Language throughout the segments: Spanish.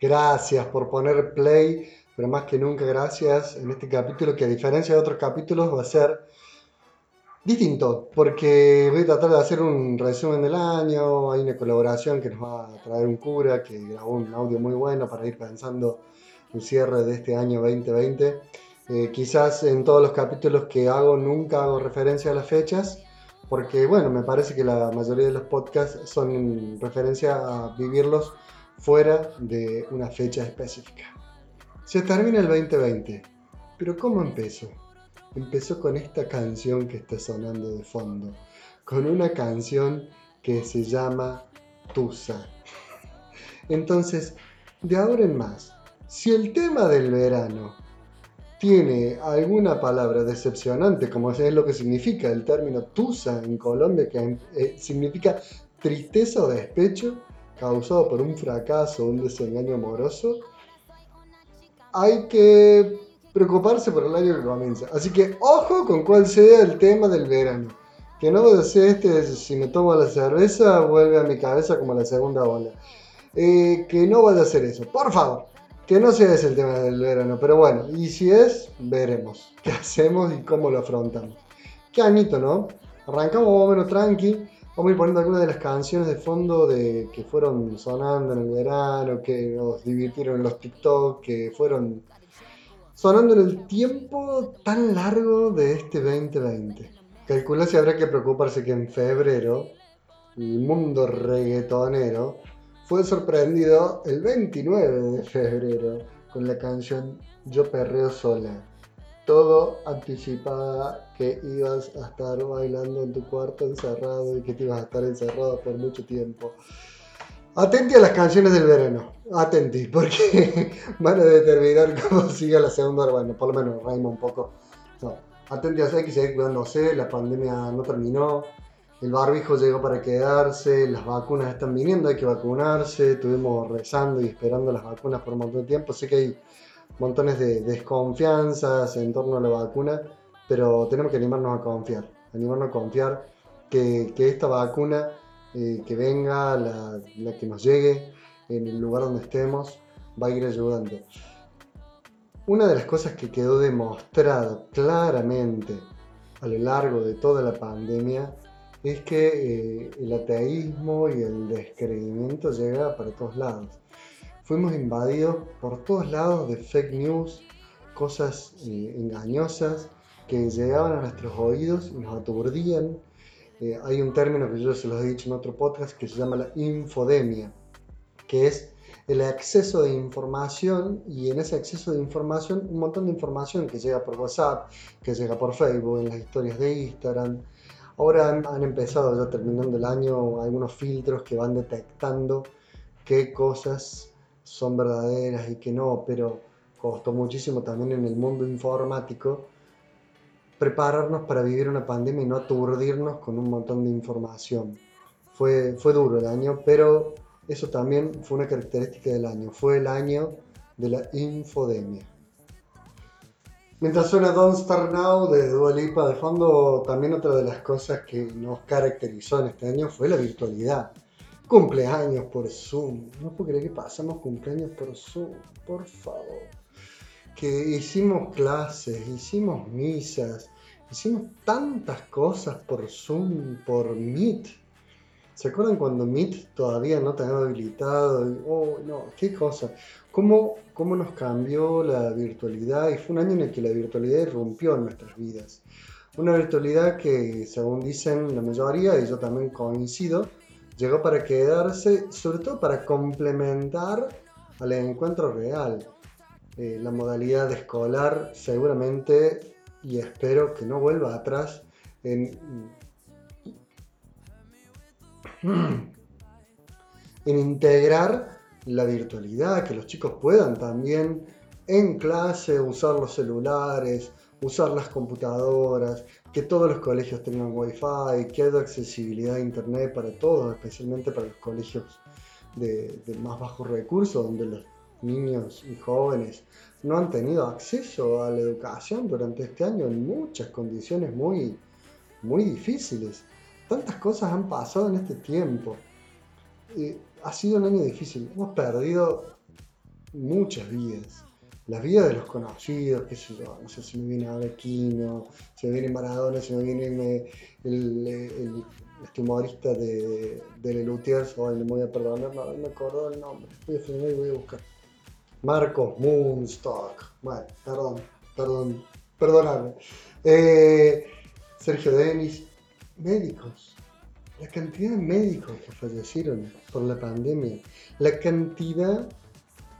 Gracias por poner play, pero más que nunca gracias en este capítulo que a diferencia de otros capítulos va a ser distinto, porque voy a tratar de hacer un resumen del año, hay una colaboración que nos va a traer un cura que grabó un audio muy bueno para ir pensando el cierre de este año 2020. Eh, quizás en todos los capítulos que hago nunca hago referencia a las fechas, porque bueno, me parece que la mayoría de los podcasts son en referencia a vivirlos fuera de una fecha específica. Se termina el 2020, pero ¿cómo empezó? Empezó con esta canción que está sonando de fondo, con una canción que se llama Tusa. Entonces, de ahora en más, si el tema del verano tiene alguna palabra decepcionante, como es lo que significa el término tusa en Colombia, que eh, significa tristeza o despecho causado por un fracaso un desengaño amoroso, hay que preocuparse por el año que comienza. Así que ojo con cuál sea el tema del verano. Que no a ser este, si me tomo la cerveza, vuelve a mi cabeza como la segunda ola. Eh, que no vaya a ser eso, por favor que no sea ese el tema del verano, pero bueno, y si es, veremos qué hacemos y cómo lo afrontamos. Qué añito, ¿no? Arrancamos más o menos tranqui, vamos a ir poniendo algunas de las canciones de fondo de, que fueron sonando en el verano, que nos divirtieron en los TikTok, que fueron sonando en el tiempo tan largo de este 2020. Calcula si habrá que preocuparse que en febrero el mundo reggaetonero fue sorprendido el 29 de febrero con la canción Yo Perreo Sola. Todo anticipaba que ibas a estar bailando en tu cuarto encerrado y que te ibas a estar encerrado por mucho tiempo. Atenti a las canciones del verano, atenti, porque van a determinar cómo sigue la segunda, bueno, por lo menos reímos un poco. No, atenti a eso, hay que seguir cuidándose, la pandemia no terminó, el barbijo llegó para quedarse, las vacunas están viniendo, hay que vacunarse, estuvimos rezando y esperando las vacunas por un montón de tiempo, sé que hay montones de desconfianzas en torno a la vacuna, pero tenemos que animarnos a confiar, animarnos a confiar que, esta vacuna eh, que venga, la, la que nos llegue en el lugar donde estemos, va a ir ayudando. Una de las cosas que quedó demostrado claramente a lo largo de toda la pandemia es que eh, el ateísmo y el descreimiento llega para todos lados. Fuimos invadidos por todos lados de fake news, cosas eh, engañosas que llegaban a nuestros oídos y nos aturdían. Eh, hay un término que yo se los he dicho en otro podcast que se llama la infodemia, que es el acceso de información y en ese acceso de información un montón de información que llega por WhatsApp, que llega por Facebook, en las historias de Instagram, Ahora han, empezado, ya terminando el año, algunos filtros que van detectando qué cosas son verdaderas y qué no, pero costó muchísimo también en el mundo informático prepararnos para vivir una pandemia y no aturdirnos con un montón de información. Fue, fue duro el año, pero eso también fue una característica del año. Fue el año de la infodemia. Mientras suena Don't Start Now de Dua Lipa de fondo, también otra de las cosas que nos caracterizó en este año fue la virtualidad. Cumpleaños por Zoom. No puedo creer que pasamos cumpleaños por Zoom, por favor. Que hicimos clases, hicimos misas, hicimos tantas cosas por Zoom, por Meet. ¿Se acuerdan cuando Meet todavía no tenía habilitado? Oh, no, qué cosa. ¿Cómo, ¿Cómo nos cambió la virtualidad? Y fue un año en el que la virtualidad irrumpió en nuestras vidas. Una virtualidad que, según dicen la mayoría, y yo también coincido, llegó para quedarse, sobre todo para complementar al encuentro real. Eh, la modalidad escolar seguramente, y espero que no vuelva atrás, en integrar la virtualidad, que los chicos puedan también en clase usar los celulares, usar las computadoras, que todos los colegios tengan wifi, que haya accesibilidad a internet para todos, especialmente para los colegios de, más bajos recursos, donde los niños y jóvenes no han tenido acceso a la educación durante este año en muchas condiciones muy, muy difíciles tantas cosas han pasado en este tiempo. ha sido un año difícil. Hemos perdido muchas vidas. Las vidas de los conocidos, qué sé yo, no sé si me viene Aquino, si me viene Maradona, si me viene el, este humorista de, de Lelutiers, o me voy a perdonar, no, me acuerdo el nombre, voy a y voy a buscar. Marcos Moonstock, bueno, perdón, perdón, perdonadme. Eh, Sergio Denis, médicos, la cantidad de médicos que fallecieron por la pandemia, la cantidad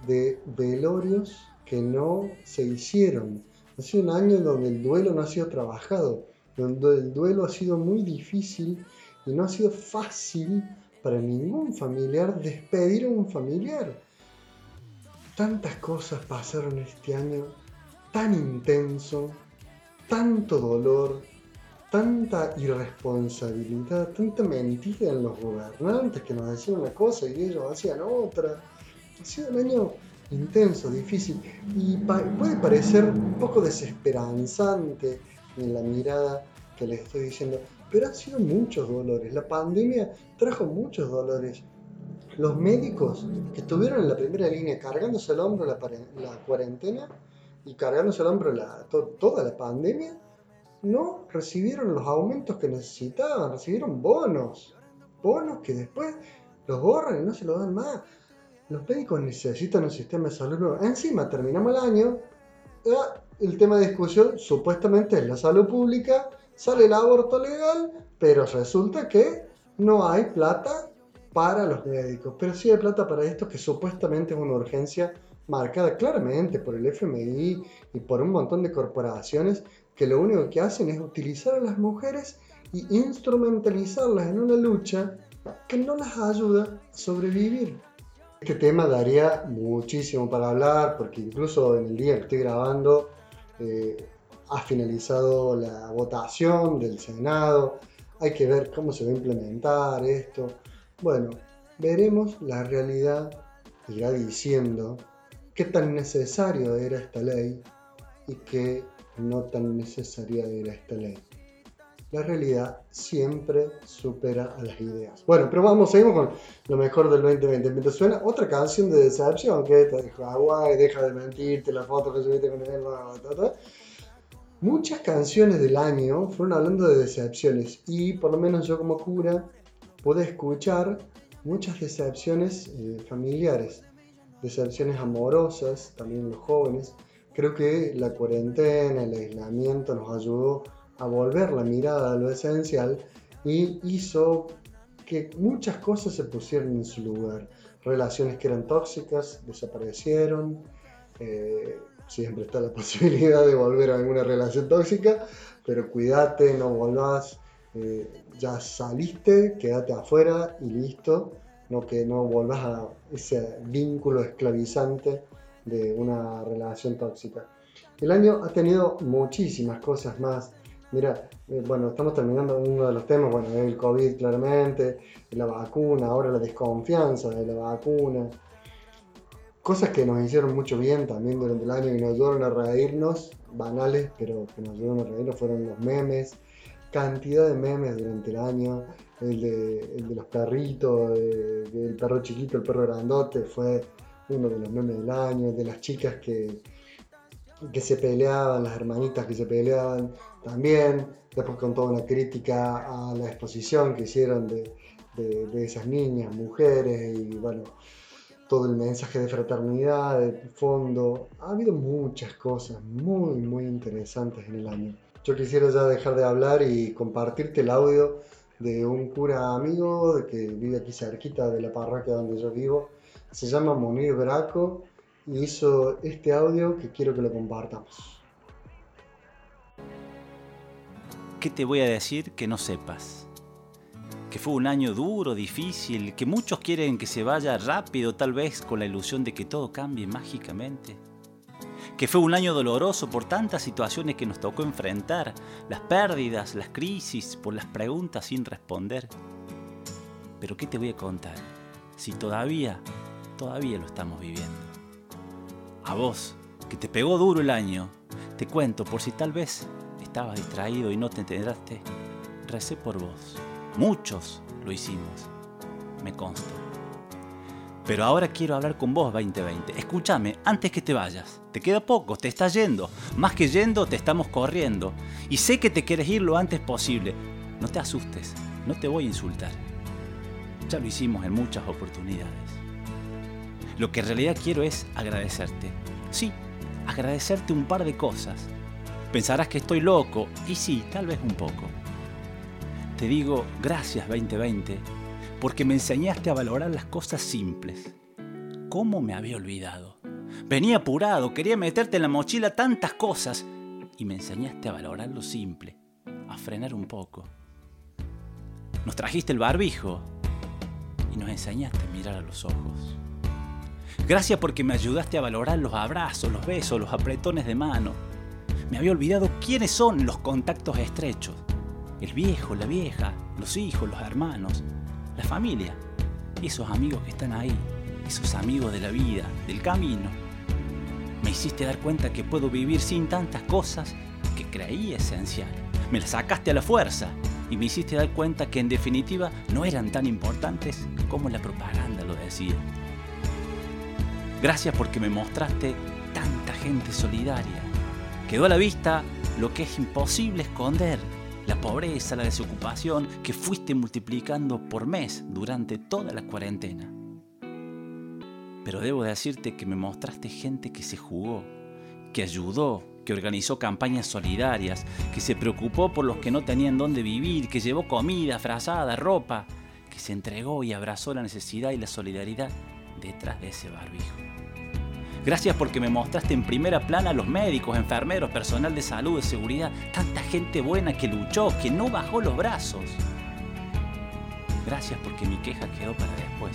de velorios que no se hicieron. Ha sido un año donde el duelo no ha sido trabajado, donde el duelo ha sido muy difícil y no ha sido fácil para ningún familiar despedir a un familiar. Tantas cosas pasaron este año tan intenso, tanto dolor, tanta irresponsabilidad, tanta mentira en los gobernantes que nos decían una cosa y ellos hacían otra. Ha sido un año intenso, difícil y puede parecer un poco desesperanzante en la mirada que les estoy diciendo, pero han sido muchos dolores. La pandemia trajo muchos dolores. Los médicos que estuvieron en la primera línea cargándose al hombro la, cuarentena y cargándose al hombro la, toda la pandemia, no recibieron los aumentos que necesitaban, recibieron bonos, bonos que después los borran y no se los dan más. Los médicos necesitan un sistema de salud nuevo. Encima terminamos el año, el tema de discusión supuestamente es la salud pública, sale el aborto legal, pero resulta que no hay plata para los médicos, pero sí hay plata para esto que supuestamente es una urgencia marcada claramente por el FMI y por un montón de corporaciones que lo único que hacen es utilizar a las mujeres y instrumentalizarlas en una lucha que no las ayuda a sobrevivir. Este tema daría muchísimo para hablar porque incluso en el día que estoy grabando eh, ha finalizado la votación del Senado, hay que ver cómo se va a implementar esto. Bueno, veremos la realidad, irá diciendo qué tan necesario era esta ley y qué no tan necesaria era esta ley. La realidad siempre supera a las ideas. Bueno, pero vamos, seguimos con lo mejor del 2020. Mientras suena otra canción de decepción, que esta dijo, Hawaii, deja de mentirte, la foto que subiste con él, Muchas canciones del año fueron hablando de decepciones y por lo menos yo como cura pude escuchar muchas decepciones eh, familiares, decepciones amorosas, también los jóvenes, Creo que la cuarentena, el aislamiento nos ayudó a volver la mirada a lo esencial y hizo que muchas cosas se pusieran en su lugar. Relaciones que eran tóxicas desaparecieron. Eh, siempre está la posibilidad de volver a alguna relación tóxica, pero cuídate, no volvás. Eh, ya saliste, quédate afuera y listo. No que no volvás a ese vínculo esclavizante de una relación tóxica. El año ha tenido muchísimas cosas más. Mira, eh, bueno, estamos terminando uno de los temas, bueno, el COVID claramente, la vacuna, ahora la desconfianza de la vacuna. Cosas que nos hicieron mucho bien también durante el año y nos ayudaron a reírnos, banales, pero que nos ayudaron a reírnos, fueron los memes. Cantidad de memes durante el año, el de, los perritos, el perro chiquito, el perro grandote, fue uno de los memes del año, de las chicas que, que se peleaban, las hermanitas que se peleaban también, después con toda una crítica a la exposición que hicieron de, de, esas niñas, mujeres y bueno, todo el mensaje de fraternidad, de fondo. Ha habido muchas cosas muy, muy interesantes en el año. Yo quisiera ya dejar de hablar y compartirte el audio de un cura amigo de que vive aquí cerquita de la parroquia donde yo vivo, se llama Munir Braco y hizo este audio que quiero que lo compartamos. ¿Qué te voy a decir que no sepas? Que fue un año duro, difícil, que muchos quieren que se vaya rápido, tal vez con la ilusión de que todo cambie mágicamente. Que fue un año doloroso por tantas situaciones que nos tocó enfrentar, las pérdidas, las crisis, por las preguntas sin responder. Pero ¿qué te voy a contar? Si todavía todavía lo estamos viviendo. A vos, que te pegó duro el año, te cuento por si tal vez estabas distraído y no te enteraste, recé por vos. Muchos lo hicimos, me consta. Pero ahora quiero hablar con vos 2020. Escúchame, antes que te vayas. Te queda poco, te estás yendo. Más que yendo, te estamos corriendo. Y sé que te quieres ir lo antes posible. No te asustes, no te voy a insultar. Ya lo hicimos en muchas oportunidades. Lo que en realidad quiero es agradecerte. Sí, agradecerte un par de cosas. Pensarás que estoy loco, y sí, tal vez un poco. Te digo gracias 2020 porque me enseñaste a valorar las cosas simples. ¿Cómo me había olvidado? Venía apurado, quería meterte en la mochila tantas cosas y me enseñaste a valorar lo simple, a frenar un poco. Nos trajiste el barbijo y nos enseñaste a mirar a los ojos. Gracias porque me ayudaste a valorar los abrazos, los besos, los apretones de mano. Me había olvidado quiénes son los contactos estrechos. El viejo, la vieja, los hijos, los hermanos, la familia, esos amigos que están ahí, esos amigos de la vida, del camino. Me hiciste dar cuenta que puedo vivir sin tantas cosas que creí esencial. Me las sacaste a la fuerza y me hiciste dar cuenta que en definitiva no eran tan importantes como la propaganda lo decía. Gracias porque me mostraste tanta gente solidaria. Quedó a la vista lo que es imposible esconder la pobreza, la desocupación que fuiste multiplicando por mes durante toda la cuarentena. Pero debo decirte que me mostraste gente que se jugó, que ayudó, que organizó campañas solidarias, que se preocupó por los que no tenían dónde vivir, que llevó comida, frazada, ropa, que se entregó y abrazó la necesidad y la solidaridad detrás de ese barbijo. Gracias porque me mostraste en primera plana a los médicos, enfermeros, personal de salud, de seguridad, tanta gente buena que luchó, que no bajó los brazos. Gracias porque mi queja quedó para después.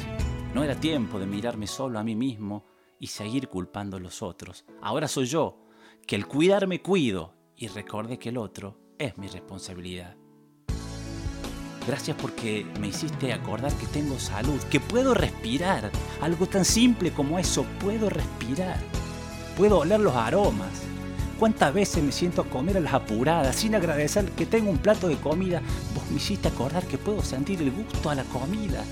No era tiempo de mirarme solo a mí mismo y seguir culpando a los otros. Ahora soy yo, que al cuidarme cuido y recordé que el otro es mi responsabilidad. Gracias porque me hiciste acordar que tengo salud, que puedo respirar. Algo tan simple como eso, puedo respirar. Puedo oler los aromas. ¿Cuántas veces me siento a comer a las apuradas sin agradecer que tengo un plato de comida? Vos me hiciste acordar que puedo sentir el gusto a la comida,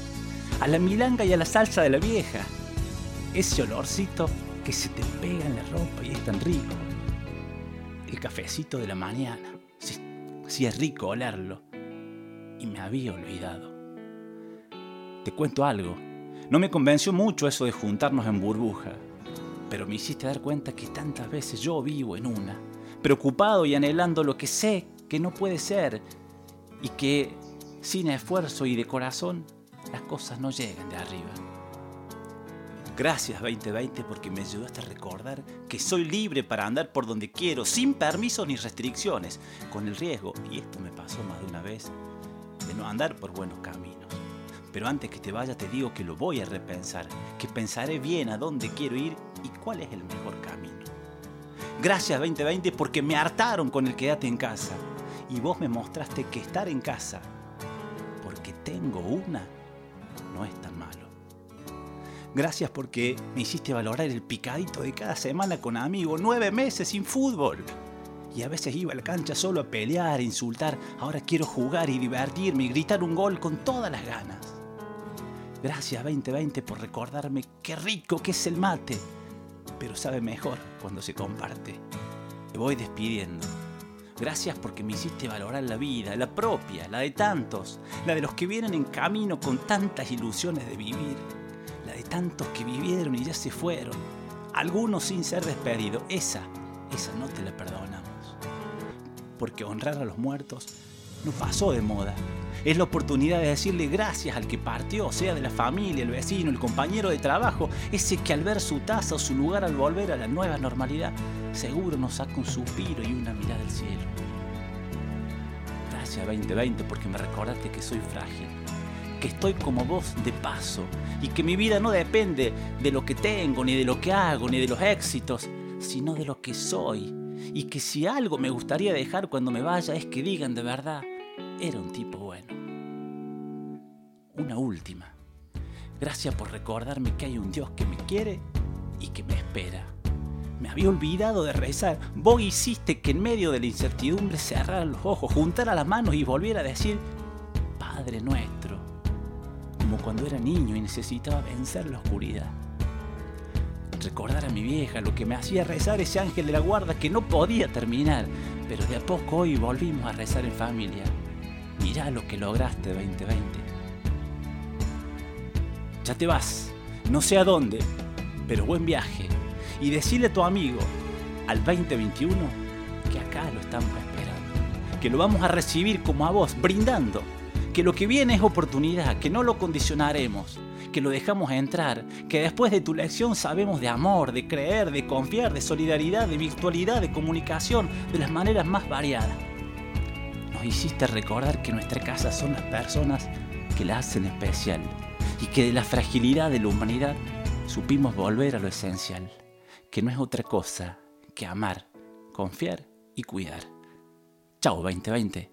a la milanga y a la salsa de la vieja. Ese olorcito que se te pega en la ropa y es tan rico. El cafecito de la mañana. Sí es rico olerlo y me había olvidado. Te cuento algo. No me convenció mucho eso de juntarnos en burbuja, pero me hiciste dar cuenta que tantas veces yo vivo en una, preocupado y anhelando lo que sé que no puede ser y que sin esfuerzo y de corazón las cosas no llegan de arriba. Gracias 2020 porque me ayudaste a recordar que soy libre para andar por donde quiero, sin permisos ni restricciones, con el riesgo, y esto me pasó más de una vez, no andar por buenos caminos. Pero antes que te vaya te digo que lo voy a repensar, que pensaré bien a dónde quiero ir y cuál es el mejor camino. Gracias 2020 porque me hartaron con el quédate en casa y vos me mostraste que estar en casa, porque tengo una, no es tan malo. Gracias porque me hiciste valorar el picadito de cada semana con amigos, nueve meses sin fútbol y a veces iba a la cancha solo a pelear, a insultar. Ahora quiero jugar y divertirme y gritar un gol con todas las ganas. Gracias 2020 por recordarme qué rico que es el mate, pero sabe mejor cuando se comparte. Te voy despidiendo. Gracias porque me hiciste valorar la vida, la propia, la de tantos, la de los que vienen en camino con tantas ilusiones de vivir, la de tantos que vivieron y ya se fueron, algunos sin ser despedidos. Esa, esa no te la perdonamos porque honrar a los muertos no pasó de moda. Es la oportunidad de decirle gracias al que partió, sea de la familia, el vecino, el compañero de trabajo, ese que al ver su taza o su lugar al volver a la nueva normalidad, seguro nos saca un suspiro y una mirada al cielo. Gracias 2020 porque me recordaste que soy frágil, que estoy como vos de paso y que mi vida no depende de lo que tengo, ni de lo que hago, ni de los éxitos, sino de lo que soy y que si algo me gustaría dejar cuando me vaya es que digan de verdad, era un tipo bueno. Una última. Gracias por recordarme que hay un Dios que me quiere y que me espera. Me había olvidado de rezar. Vos hiciste que en medio de la incertidumbre cerrara los ojos, juntara las manos y volviera a decir, Padre nuestro, como cuando era niño y necesitaba vencer la oscuridad. Recordar a mi vieja lo que me hacía rezar ese ángel de la guarda que no podía terminar, pero de a poco hoy volvimos a rezar en familia. Mirá lo que lograste 2020. Ya te vas, no sé a dónde, pero buen viaje. Y decirle a tu amigo, al 2021, que acá lo estamos esperando. Que lo vamos a recibir como a vos, brindando. Que lo que viene es oportunidad, que no lo condicionaremos, que lo dejamos entrar, que después de tu lección sabemos de amor, de creer, de confiar, de solidaridad, de virtualidad, de comunicación, de las maneras más variadas. Nos hiciste recordar que nuestra casa son las personas que la hacen especial y que de la fragilidad de la humanidad supimos volver a lo esencial, que no es otra cosa que amar, confiar y cuidar. Chao 2020.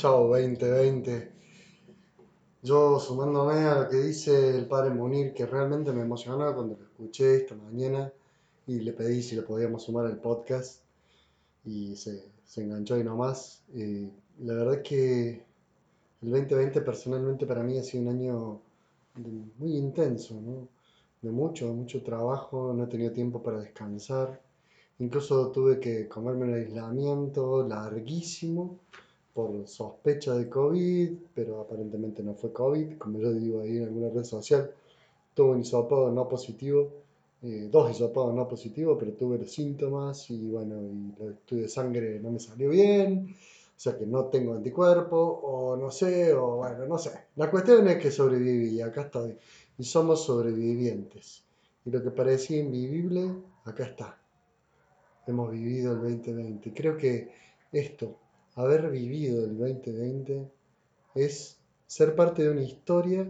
Chao 2020. Yo sumándome a lo que dice el padre Munir, que realmente me emocionó cuando lo escuché esta mañana y le pedí si le podíamos sumar al podcast y se, se enganchó ahí nomás. Eh, la verdad es que el 2020 personalmente para mí ha sido un año muy intenso. De mucho, mucho trabajo, no he tenido tiempo para descansar. Incluso tuve que comerme un aislamiento larguísimo por sospecha de COVID, pero aparentemente no fue COVID, como yo digo ahí en alguna red social. Tuve un hisopado no positivo, eh, dos hisopados no positivos, pero tuve los síntomas y bueno, y el estudio de sangre no me salió bien, o sea que no tengo anticuerpos, o no sé, o bueno, no sé. La cuestión es que sobreviví y acá estoy. Y somos sobrevivientes. Y lo que parecía invivible, acá está. Hemos vivido el 2020. Creo que esto, haber vivido el 2020, es ser parte de una historia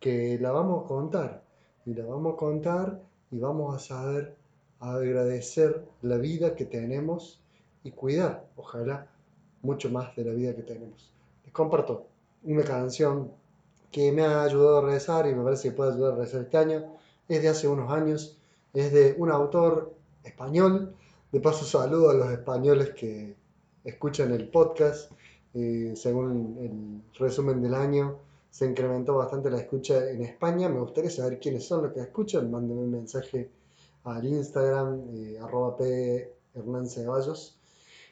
que la vamos a contar. Y la vamos a contar y vamos a saber agradecer la vida que tenemos y cuidar, ojalá, mucho más de la vida que tenemos. Les comparto una canción que me ha ayudado a rezar y me parece que puede ayudar a rezar este año. Es de hace unos años, es de un autor español. De paso saludo a los españoles que escuchan el podcast. Eh, según el resumen del año, se incrementó bastante la escucha en España. Me gustaría saber quiénes son los que escuchan. Mándenme un mensaje al Instagram, eh, arroba p Hernán Ceballos.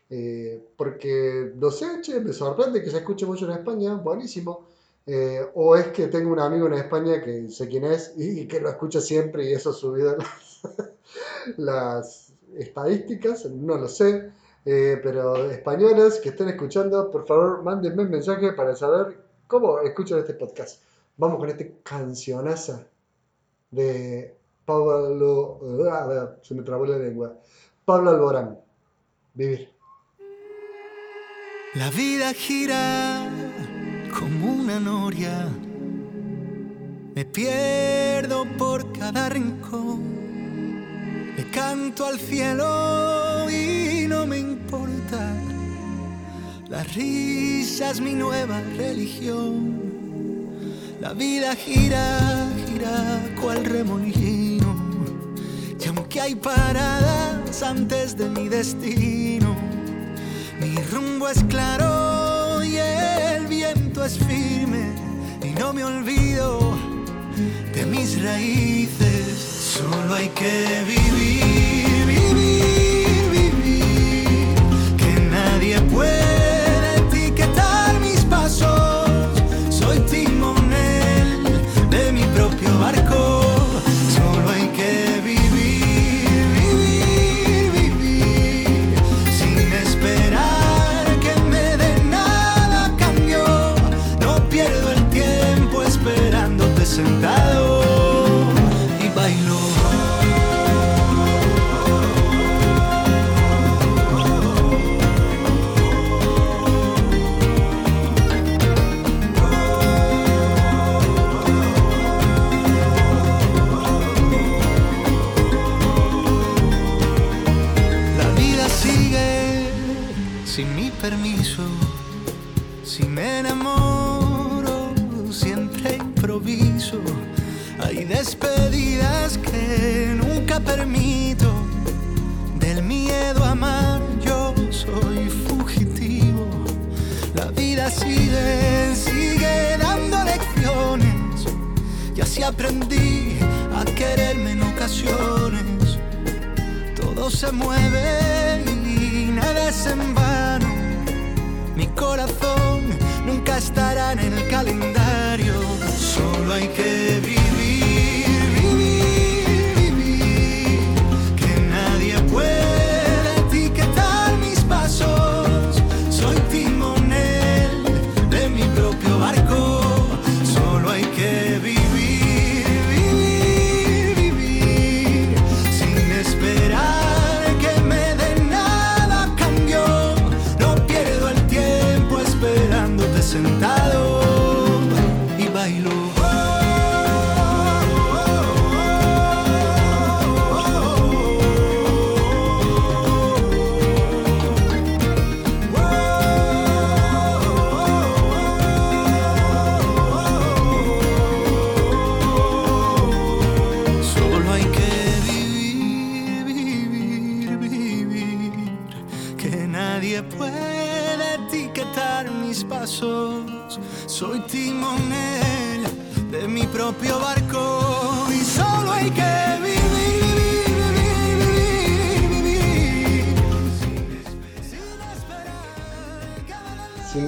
Eh, porque no sé, che, me sorprende que se escuche mucho en España, buenísimo. Eh, o es que tengo un amigo en España que sé quién es y, que lo escucha siempre y eso ha subido las, las estadísticas, no lo sé. Eh, pero españoles que estén escuchando, por favor, mándenme un mensaje para saber cómo escuchan este podcast. Vamos con este cancionaza de Pablo. Ver, se me trabó la lengua. Pablo Alborán. Vivir. La vida gira como una noria. Me pierdo por cada rincón. Le canto al cielo La risa es mi nueva religión. La vida gira, gira cual remolino. Y aunque hay paradas antes de mi destino, mi rumbo es claro y el viento es firme. Y no me olvido de mis raíces. Solo hay que vivir, vivir, calendario. Solo hay que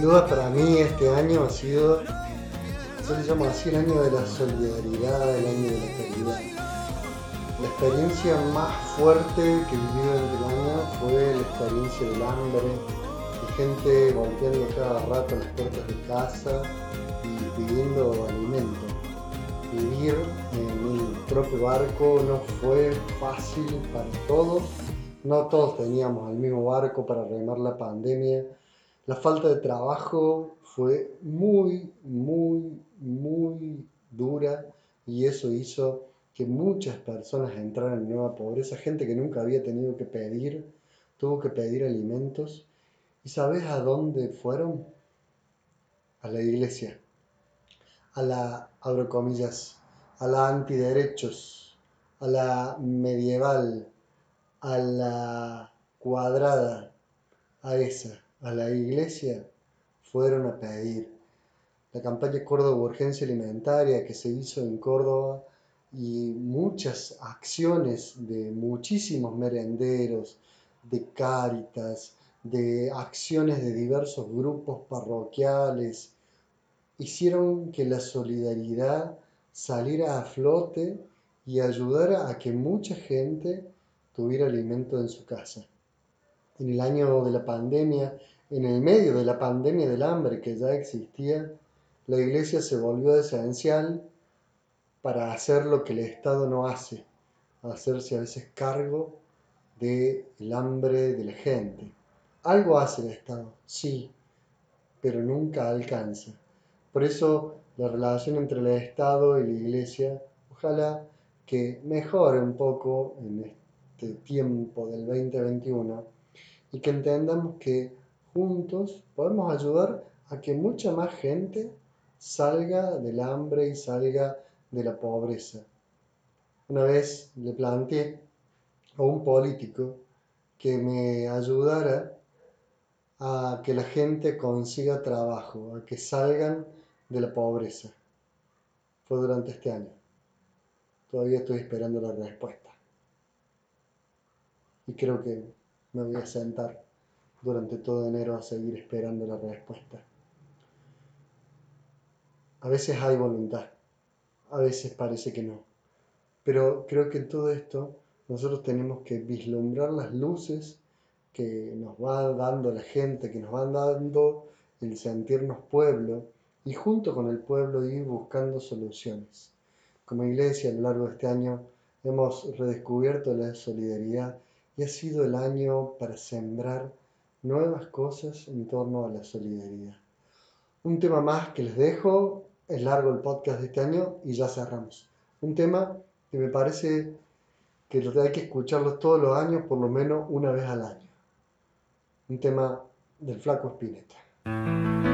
Para mí este año ha sido, yo le llamo así el año de la solidaridad, el año de la caridad. La experiencia más fuerte que viví durante el año fue la experiencia del hambre, de gente golpeando cada rato las puertas de casa y pidiendo alimento. Vivir en mi propio barco no fue fácil para todos, no todos teníamos el mismo barco para remar la pandemia. La falta de trabajo fue muy, muy, muy dura y eso hizo que muchas personas entraran en nueva pobreza, gente que nunca había tenido que pedir, tuvo que pedir alimentos. ¿Y sabes a dónde fueron? A la iglesia, a la, abro comillas, a la antiderechos, a la medieval, a la cuadrada, a esa, a la iglesia, fueron a pedir. La campaña Córdoba Urgencia Alimentaria que se hizo en Córdoba y muchas acciones de muchísimos merenderos, de cáritas, de acciones de diversos grupos parroquiales, hicieron que la solidaridad saliera a flote y ayudara a que mucha gente tuviera alimento en su casa. En el año de la pandemia, en el medio de la pandemia del hambre que ya existía, la iglesia se volvió esencial para hacer lo que el Estado no hace, hacerse a veces cargo del hambre de la gente. Algo hace el Estado, sí, pero nunca alcanza. Por eso la relación entre el Estado y la Iglesia, ojalá que mejore un poco en este tiempo del 2021 y que entendamos que juntos podemos ayudar a que mucha más gente salga del hambre y salga de la pobreza. Una vez le planteé a un político que me ayudara a que la gente consiga trabajo, a que salgan de la pobreza. Fue durante este año. Todavía estoy esperando la respuesta. Y creo que me voy a sentar durante todo enero a seguir esperando la respuesta. A veces hay voluntad, a veces parece que no. Pero creo que en todo esto nosotros tenemos que vislumbrar las luces que nos va dando la gente, que nos van dando el sentirnos pueblo y junto con el pueblo ir buscando soluciones. Como iglesia a lo largo de este año hemos redescubierto la solidaridad y ha sido el año para sembrar nuevas cosas en torno a la solidaridad. Un tema más que les dejo, es largo el podcast de este año y ya cerramos. Un tema que me parece que hay que escucharlo todos los años, por lo menos una vez al año. Un tema del flaco Spinetta.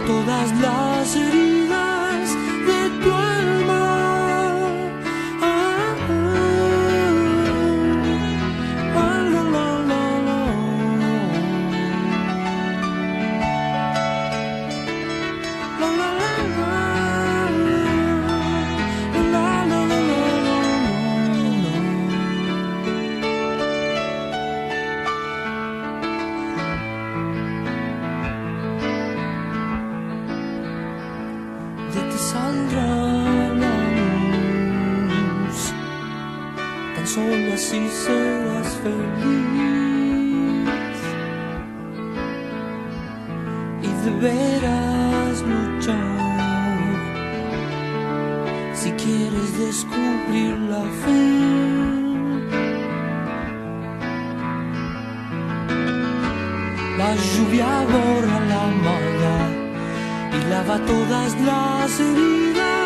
Todas las heridas lava todas las heridas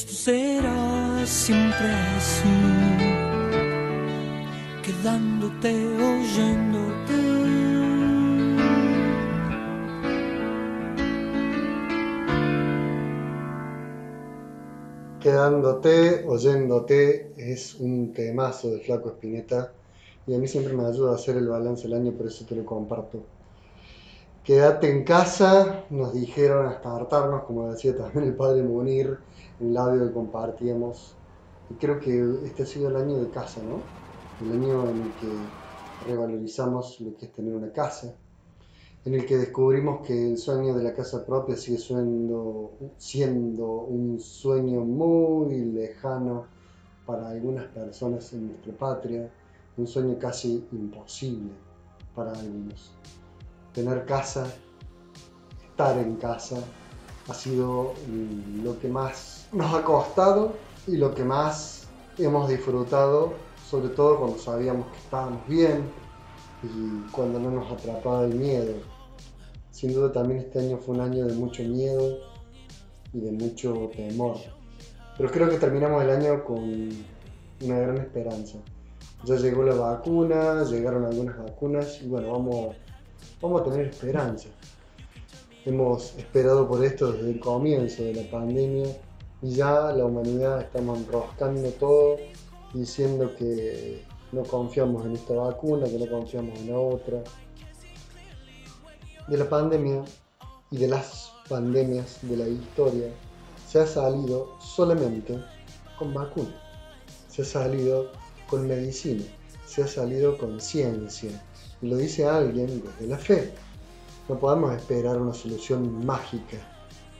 esto será siempre así, quedándote oyéndote. Quedándote, oyéndote, es un temazo de Flaco Espineta y a mí siempre me ayuda a hacer el balance del año, por eso te lo comparto. Quédate en casa, nos dijeron hasta hartarnos, como decía también el padre Munir, en el audio que compartíamos. Y creo que este ha sido el año de casa, ¿no? El año en el que revalorizamos lo que es tener una casa, en el que descubrimos que el sueño de la casa propia sigue siendo, siendo un sueño muy lejano para algunas personas en nuestra patria, un sueño casi imposible para algunos. Tener casa, estar en casa, ha sido lo que más nos ha costado y lo que más hemos disfrutado, sobre todo cuando sabíamos que estábamos bien y cuando no nos atrapaba el miedo. Sin duda también este año fue un año de mucho miedo y de mucho temor. Pero creo que terminamos el año con una gran esperanza. Ya llegó la vacuna, llegaron algunas vacunas y bueno, vamos, vamos a tener esperanza. Hemos esperado por esto desde el comienzo de la pandemia y ya la humanidad estamos enroscando todo diciendo que no confiamos en esta vacuna, que no confiamos en la otra. De la pandemia y de las pandemias de la historia se ha salido solamente con vacuna, se ha salido con medicina, se ha salido con ciencia. Y lo dice alguien desde la fe. No podemos esperar una solución mágica.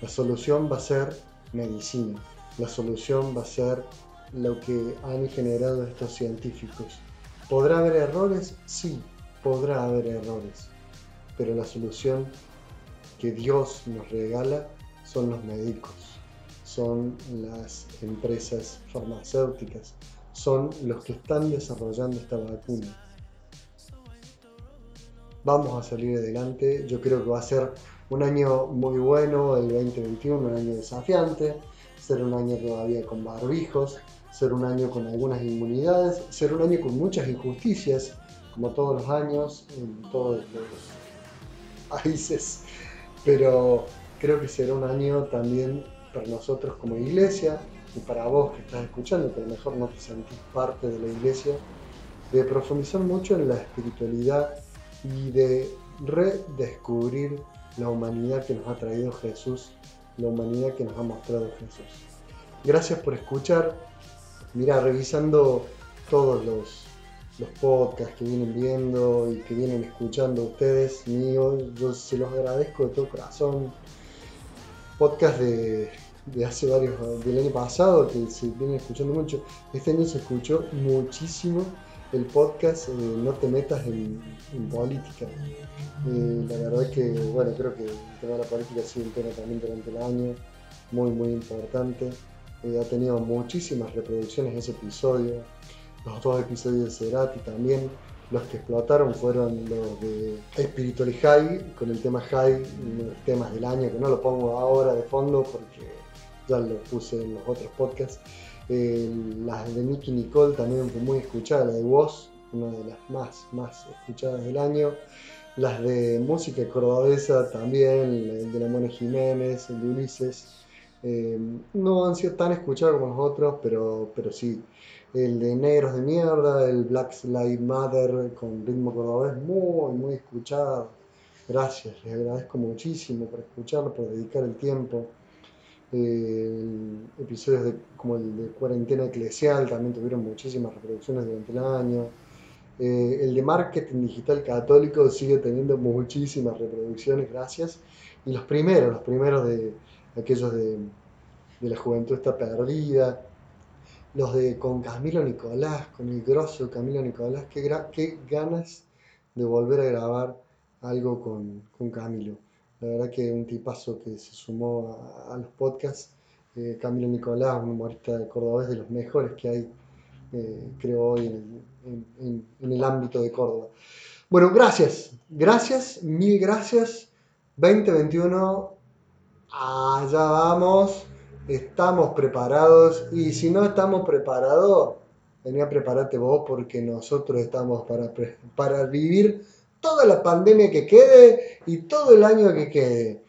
La solución va a ser medicina. La solución va a ser lo que han generado estos científicos. ¿Podrá haber errores? Sí, podrá haber errores. Pero la solución que Dios nos regala son los médicos, son las empresas farmacéuticas, son los que están desarrollando esta vacuna. Vamos a salir adelante, yo creo que va a ser un año muy bueno, el 2021, un año desafiante, ser un año todavía con barbijos, ser un año con algunas inmunidades, ser un año con muchas injusticias, como todos los años, en todos los países, pero creo que será un año también para nosotros como iglesia y para vos que estás escuchando, que a lo mejor no te sentís parte de la iglesia, de profundizar mucho en la espiritualidad y de redescubrir la humanidad que nos ha traído Jesús, la humanidad que nos ha mostrado Jesús. Gracias por escuchar. Mira, revisando todos los, los podcasts que vienen viendo y que vienen escuchando ustedes míos, yo se los agradezco de todo corazón. Podcast de, de hace varios, del año pasado que se vienen escuchando mucho. Este año se escuchó muchísimo el podcast eh, No te metas en, política. Eh, la verdad es que, bueno, creo que el tema de la política ha sido un tema también durante el año, muy, muy importante. Eh, ha tenido muchísimas reproducciones ese episodio. Los dos episodios de Cerati también. Los que explotaron fueron los de Spiritual High, con el tema High, los temas del año, que no lo pongo ahora de fondo porque ya lo puse en los otros podcasts. Eh, las de Nicky Nicole también fue muy escuchada, la de Woz, una de las más, más escuchadas del año. Las de música cordobesa también, el de la Jiménez, el de Ulises. Eh, no han sido tan escuchados como los otros, pero, pero sí. El de Negros de Mierda, el Black Lives Matter con ritmo cordobés, muy, muy escuchado. Gracias, les agradezco muchísimo por escucharlo, por dedicar el tiempo. Eh, episodios de, como el de cuarentena eclesial también tuvieron muchísimas reproducciones durante el año. Eh, el de marketing digital católico sigue teniendo muchísimas reproducciones, gracias. Y los primeros, los primeros de aquellos de, la juventud está perdida. Los de con Camilo Nicolás, con el grosso Camilo Nicolás, qué, qué ganas de volver a grabar algo con, con Camilo. La verdad que un tipazo que se sumó a, los podcasts. Eh, Camilo Nicolás, un humorista de Córdoba, es de los mejores que hay, eh, creo, hoy en, el ámbito de Córdoba. Bueno, gracias, gracias, mil gracias. 2021, allá vamos, estamos preparados y si no estamos preparados, venía a prepararte vos porque nosotros estamos para, para vivir toda la pandemia que quede y todo el año que quede.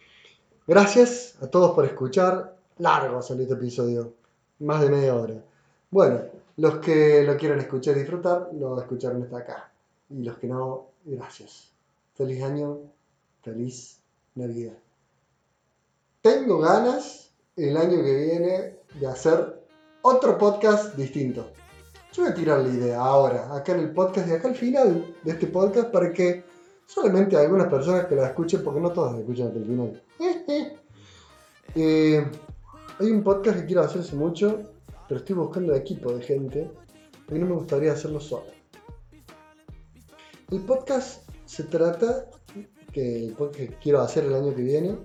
Gracias a todos por escuchar. Largo salió este episodio, más de media hora. Bueno, los que lo quieran escuchar y disfrutar, lo escucharon hasta acá. Y los que no, gracias. Feliz año, feliz Navidad. Tengo ganas el año que viene de hacer otro podcast distinto. Yo voy a tirar la idea ahora, acá en el podcast y acá al final de este podcast para que solamente algunas personas que la escuchen, porque no todas escuchan hasta el final. Eh, hay un podcast que quiero hacer hace mucho, pero estoy buscando equipo de gente, porque no me gustaría hacerlo solo. El podcast se trata que el podcast quiero hacer el año que viene,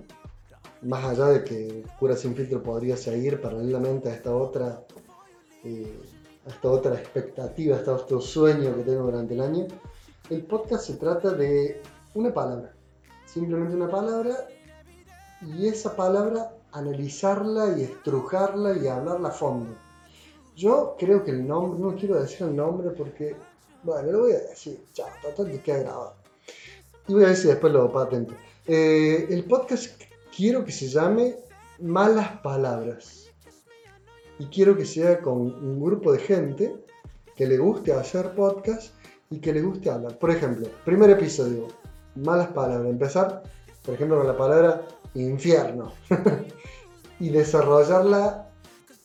más allá de que Cura Sin Filtro podría seguir paralelamente a esta otra eh, esta otra expectativa, hasta otro sueño que tengo durante el año. El podcast se trata de una palabra, simplemente una palabra, y esa palabra analizarla y estrujarla y hablarla a fondo. Yo creo que el nombre, no quiero decir el nombre porque, bueno, lo voy a decir, chao, total que queda grabado. Y voy a ver si después lo patento. Eh, el podcast quiero que se llame Malas Palabras y quiero que sea con un grupo de gente que le guste hacer podcast y que le guste hablar. Por ejemplo, primer episodio, malas palabras. Empezar, por ejemplo, con la palabra infierno y desarrollarla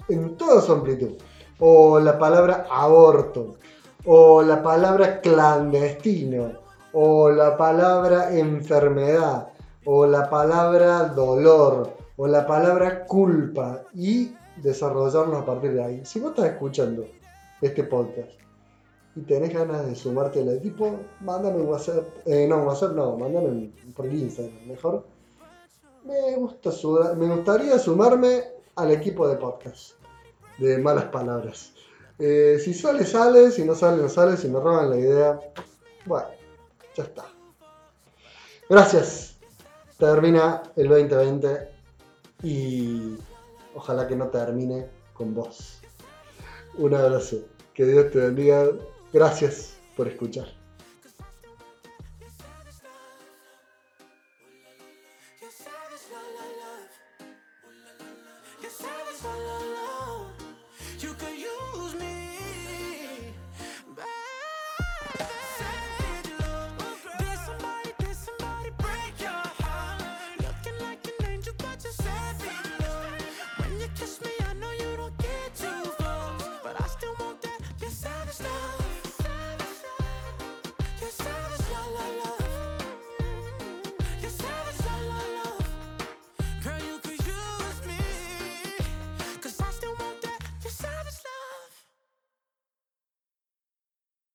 en toda su amplitud. O la palabra aborto, o la palabra clandestino, o la palabra enfermedad, o la palabra dolor, o la palabra culpa. Y desarrollarnos a partir de ahí. Si vos estás escuchando este podcast y tenés ganas de sumarte al equipo, mándame un WhatsApp, eh, no, WhatsApp no, mándame por Instagram, mejor. Me, gusta su- me gustaría sumarme al equipo de podcast de malas palabras. Eh, si sale, sale, si no sale, no sale, si me roban la idea, bueno, ya está. Gracias. Termina el 2020 y ojalá que no termine con vos. Un abrazo. Que Dios te bendiga. Gracias por escuchar.